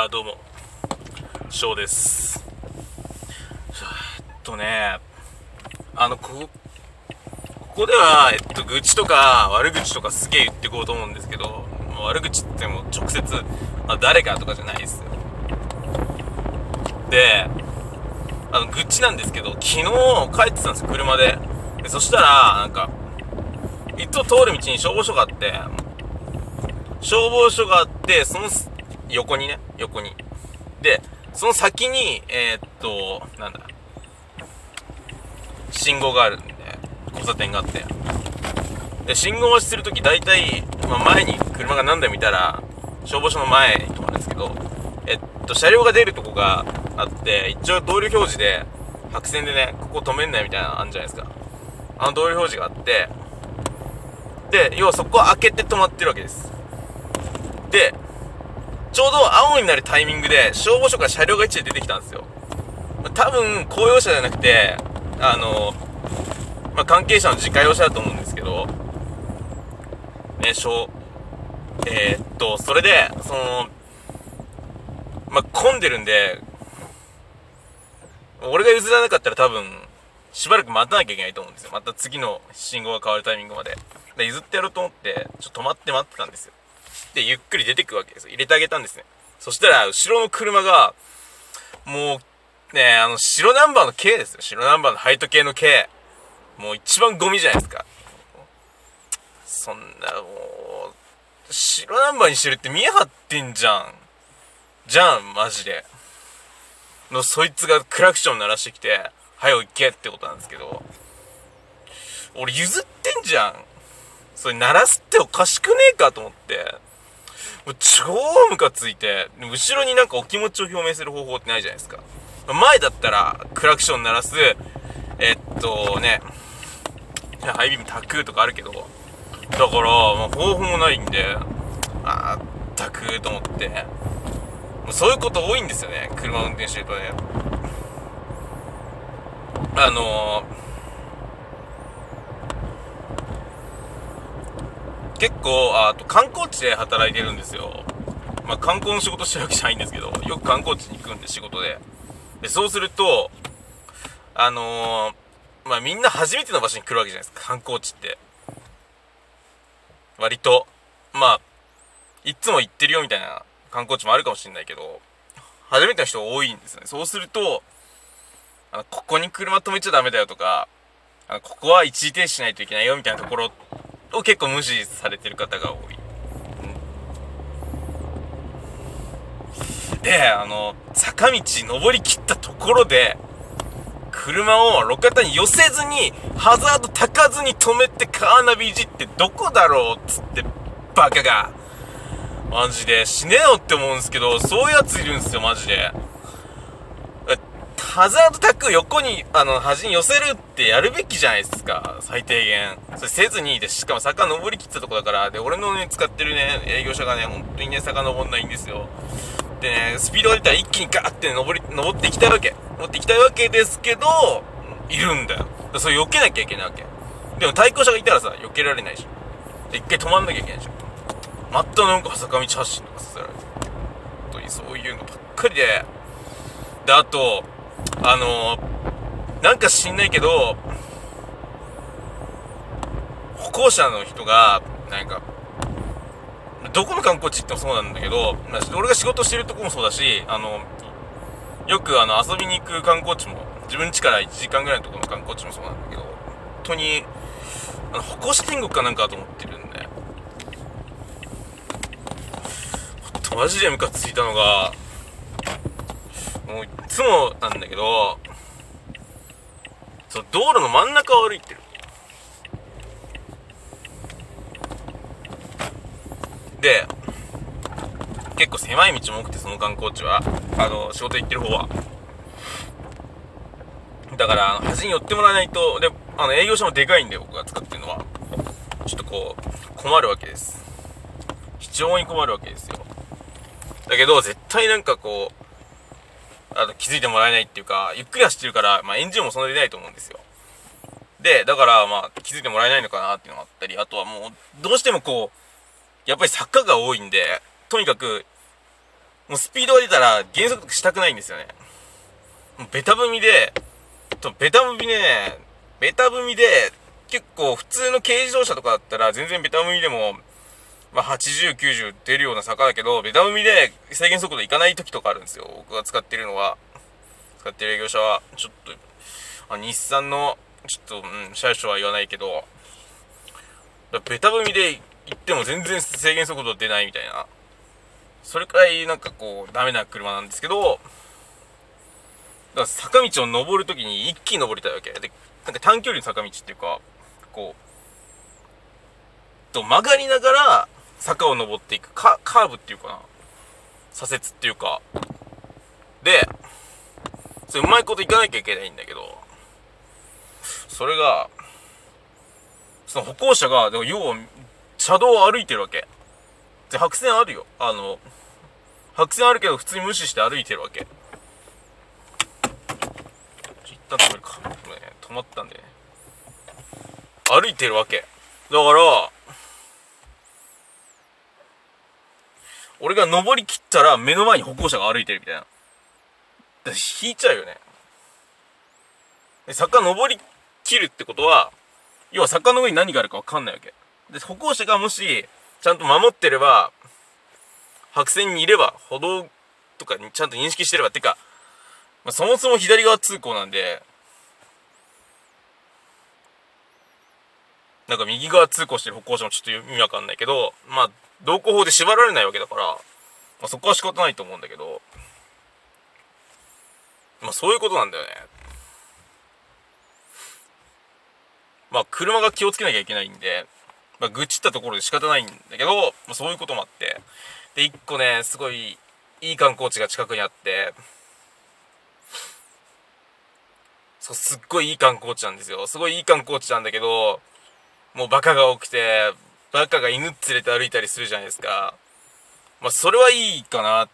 あどうも。翔です。えっとねあのこここでは、えっと、愚痴とか悪口とかすげえ言ってこうと思うんですけど悪口っても直接、あ、誰かとかじゃないですよ。であの愚痴なんですけど昨日帰ってたんですよ車で。でそしたらなんかいつも通る道に消防署があって消防署があってその横にね横に。でその先にえー、っとなんだ。信号があるんで交差点があって。で信号待ちするとき大体、まあ、前に車が何台もいたら消防署の前に止まるんですけどえっと車両が出るとこがあって一応道路表示で白線でねここ止めんなよみたいなのあるじゃないですか。あの道路表示があってで要はそこを開けて止まってるわけです。でちょうど青になるタイミングで消防署から車両が1台出てきたんですよ。多分公用車じゃなくてあのまあ、関係者の自家用車だと思うんですけどねしょえー、っとそれでそのまあ、混んでるんで俺が譲らなかったら多分しばらく待たなきゃいけないと思うんですよ。また次の信号が変わるタイミングまで。で譲ってやろうと思ってちょっと止まって待ってたんですよ。でゆっくり出てくわけですよ。入れてあげたんですね。そしたら後ろの車がもうねあの白ナンバーの K ですよ。白ナンバーのハイト系の K もう一番ゴミじゃないですか。そんなもう白ナンバーにしてるって見え張ってんじゃん。じゃんマジで。のそいつがクラクション鳴らしてきて「早よ行け」ってことなんですけど。俺譲ってんじゃん。それ鳴らすっておかしくねえかと思って。もう超ムカついて後ろになんかお気持ちを表明する方法ってないじゃないですか。前だったらクラクション鳴らすえっとねハイビームタクとかあるけどだから、まあ、方法もないんであータクと思って。そういうこと多いんですよね車運転してるとね。あのー、結構あと観光地で働いてるんですよ。まあ観光の仕事してるわけじゃないんですけどよく観光地に行くんで仕事で。でそうするとあのー、まあみんな初めての場所に来るわけじゃないですか観光地って。割と。まあいつも行ってるよみたいな観光地もあるかもしれないけど、初めての人多いんですね。そうすると、あの、ここに車止めちゃダメだよとか、あの、ここは一時停止しないといけないよみたいなところを結構無視されてる方が多い。で、あの、坂道登り切ったところで、車を路肩に寄せずに、ハザードたかずに止めてカーナビいじってどこだろうっつって、バカが。マジで。死ねよって思うんですけど、そういうやついるんですよ、マジで。ハザードタック横に、あの、端に寄せるってやるべきじゃないですか。最低限。それせずにで、しかも坂登りきったとこだから、で、俺のね、使ってるね、営業者がね、本当にね、坂登んないんですよ。でね、スピードが出たら一気にガーって、ね、登り、登っていきたいわけ。登っていきたいわけですけど、いるんだよ。だそれ避けなきゃいけないわけ。でも対向車がいたらさ、避けられないでしょ。で、一回止まんなきゃいけないでしょ。またなんか坂道発進とかさせられて本当にそういうのばっかりでであとあのー、なんか知んないけど歩行者の人がなんかどこの観光地ってもそうなんだけど、まあ、俺が仕事してるとこもそうだしあのよくあの遊びに行く観光地も自分家から1時間ぐらいのところの観光地もそうなんだけど本当にあの歩行者天国かなんかと思ってるんで。マジでムカついたのが、もういつもなんだけど、その道路の真ん中を歩いてる。で、結構狭い道も多くて、その観光地は。あの、仕事行ってる方は。だから、あの、端に寄ってもらわないと、で、あの、営業所もでかいんで、僕が使ってるのは。ちょっとこう、困るわけです。非常に困るわけですよ。だけど、絶対なんかこう、あの気づいてもらえないっていうか、ゆっくり走ってるから、まあ、エンジンもそんなに出ないと思うんですよ。で、だから、まあ、気づいてもらえないのかなっていうのがあったり、あとはもう、どうしてもこう、やっぱり坂が多いんで、とにかく、もうスピードが出たら減速したくないんですよね。もうベタ踏みで、ベタ踏みでね、ベタ踏みで、結構普通の軽自動車とかだったら全然ベタ踏みでも、まあ、80、90出るような坂だけど、ベタ踏みで制限速度いかない時とかあるんですよ。僕が使ってるのは。使ってる営業車は、ちょっと、あ日産の、ちょっと、うん、車種は言わないけど、ベタ踏みで行っても全然制限速度出ないみたいな。それくらいなんかこう、ダメな車なんですけど、だから坂道を登るときに一気に登りたいわけ。で、なんか短距離の坂道っていうか、こう、と曲がりながら坂を登っていくカカーブっていうかな。左折っていうか。で、それうまいこといかなきゃいけないんだけど、それが、その歩行者が、でも要は、車道を歩いてるわけ。で、白線あるよ。あの、白線あるけど普通に無視して歩いてるわけ。一旦止めるか。ね、止まったんでね。歩いてるわけ。だから、俺が登り切ったら目の前に歩行者が歩いてるみたいな。だ引いちゃうよね。坂登り切るってことは、要は坂の上に何があるかわかんないわけ。で、歩行者がもし、ちゃんと守ってれば、白線にいれば、歩道とかにちゃんと認識してれば、ってか、まあ、そもそも左側通行なんで、なんか右側通行してる歩行者もちょっと意味わかんないけど、まあ、道交法で縛られないわけだから、まあ、そこは仕方ないと思うんだけど、まあそういうことなんだよね。まあ車が気をつけなきゃいけないんで、まあ愚痴ったところで仕方ないんだけど、まあそういうこともあって。で、一個ね、すごいいい観光地が近くにあって、そう、すっごいいい観光地なんですよ。すごいいい観光地なんだけど、もうバカが多くて、バカが犬連れて歩いたりするじゃないですか。まあそれはいいかな。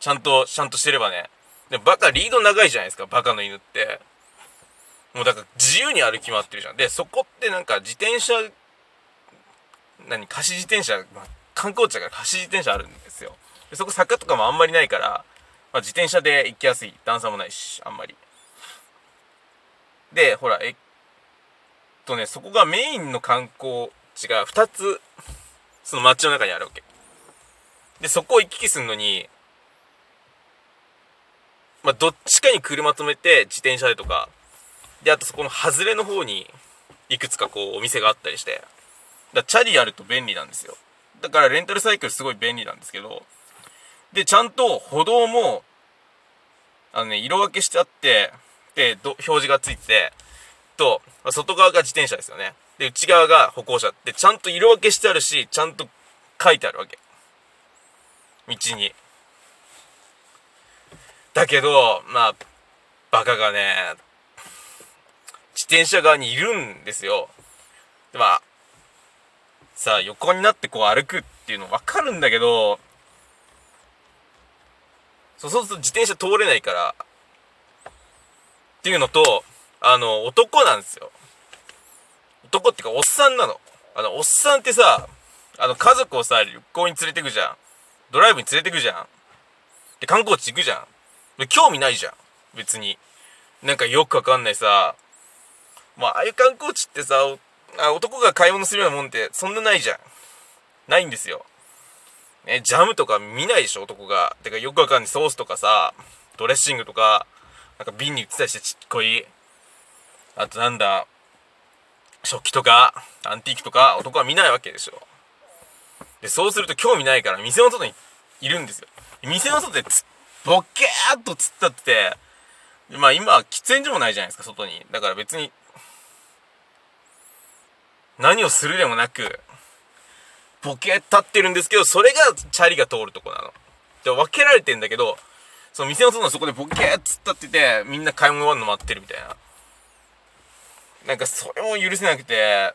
ちゃんと、ちゃんとしてればね。でバカリード長いじゃないですか、バカの犬って。もうだから自由に歩き回ってるじゃん。で、そこってなんか自転車、何、貸し自転車、まあ、観光地だから貸し自転車あるんですよ。でそこ坂とかもあんまりないから、まあ、自転車で行きやすい。段差もないし、あんまり。で、ほら、とね、そこがメインの観光地が2つ、その街の中にあるわけ。で、そこを行き来するのに、まあ、どっちかに車止めて自転車でとか、で、あとそこの外れの方に、いくつかこうお店があったりして、だチャリやると便利なんですよ。だからレンタルサイクルすごい便利なんですけど、で、ちゃんと歩道も、あのね、色分けしてあって、で、表示がついてて、と、まあ外側が自転車ですよね。で、内側が歩行者って、ちゃんと色分けしてあるし、ちゃんと書いてあるわけ。道に。だけど、まあ、バカがね、自転車側にいるんですよ。まあ、さあ、横になってこう歩くっていうの分かるんだけど、そうすると自転車通れないから、っていうのと、あの、男なんですよ。男っていうか、おっさんなの。あの、おっさんってさ、あの、家族をさ、旅行に連れてくじゃん。ドライブに連れてくじゃん。で、観光地行くじゃん。で、興味ないじゃん。別に。なんかよくわかんないさ、まあ、ああいう観光地ってさ、あ男が買い物するようなもんってそんなないじゃん。ないんですよ。ね、ジャムとか見ないでしょ、男が。てかよくわかんないソースとかさ、ドレッシングとか、なんか瓶に売ったりしてちっこい。あとなんだ、食器とか、アンティークとか、男は見ないわけでしょ。で、そうすると興味ないから店の外にいるんですよ。店の外でつボケーっと突っ立ってて、まあ今は、喫煙所もないじゃないですか、外に。だから別に、何をするでもなく、ボケ立ってるんですけど、それがチャリが通るとこなの。で、分けられてんだけど、その店の外のそこでボケーっつったってて、みんな買い物終わるの待ってるみたいな。なんかそれも許せなくて、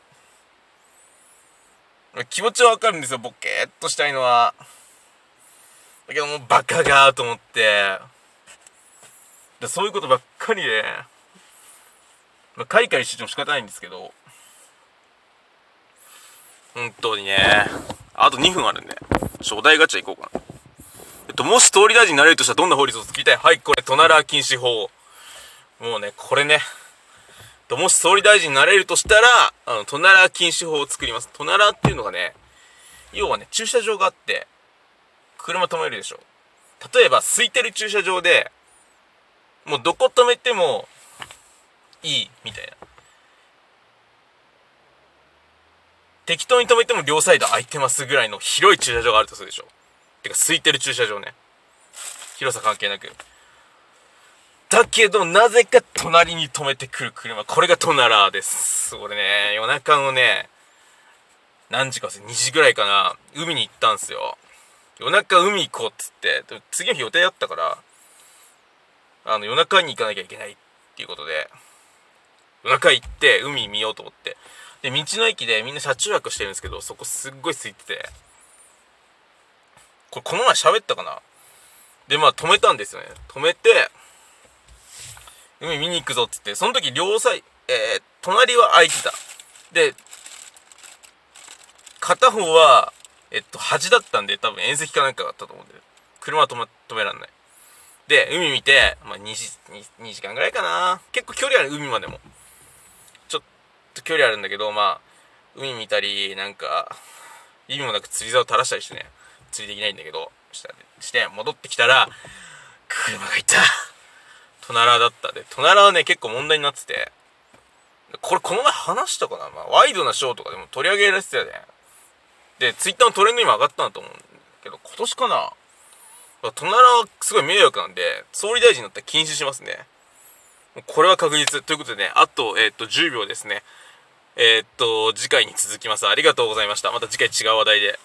気持ちはわかるんですよ、ボケーっとしたいのは。だけどもうバカがと思って、でそういうことばっかりで、まあ、カリカリしてても仕方ないんですけど、本当にね、あと2分あるんで、ちょお題ガチャ行こうかな。えっと、もし総理大臣になれるとしたらどんな法律を作りたい？はい、これ、トナラ禁止法。もうね、これね。ともし総理大臣になれるとしたら、あの、トナラ禁止法を作ります。トナラっていうのがね、要はね、駐車場があって、車止めるでしょ。例えば、空いてる駐車場で、もうどこ止めてもいい、みたいな。適当に止めても両サイド空いてますぐらいの広い駐車場があるとするでしょ。てか空いてる駐車場ね広さ関係なくだけどなぜか隣に止めてくる車。これがトナラーです。これね夜中のね何時か2時ぐらいかな。海に行ったんすよ。夜中海行こうっつって。次の日予定だったからあの夜中に行かなきゃいけないっていうことで夜中行って海見ようと思って。で道の駅でみんな車中泊してるんですけどそこすっごい空いてて。これこの前喋ったかな。で、まあ止めたんですよね。止めて、海見に行くぞっつって、その時両サイ、えー、隣は空いてた。で、片方は、えっと、端だったんで、多分縁石かなんかだったと思うんで、車は止,、ま、止めらんない。で、海見て、まあ2時 2, 2時間ぐらいかな。結構距離ある、海までも。ちょっと距離あるんだけど、まあ、海見たり、なんか、意味もなく釣り竿垂らしたりしてね。釣りできないんだけどして戻ってきたら車がいたトナラだったで。トナラはね結構問題になってて。これこの前話したかな、まあ、ワイドなショーとかでも取り上げられてたよね。でツイッターのトレンドにも上がったんだと思うんだけど今年かな？トナラはすごい迷惑なんで総理大臣になったら禁止しますね。これは確実。ということでねあと,、えー、っと10秒ですね。えー、っと次回に続きます。ありがとうございました。また次回違う話題で。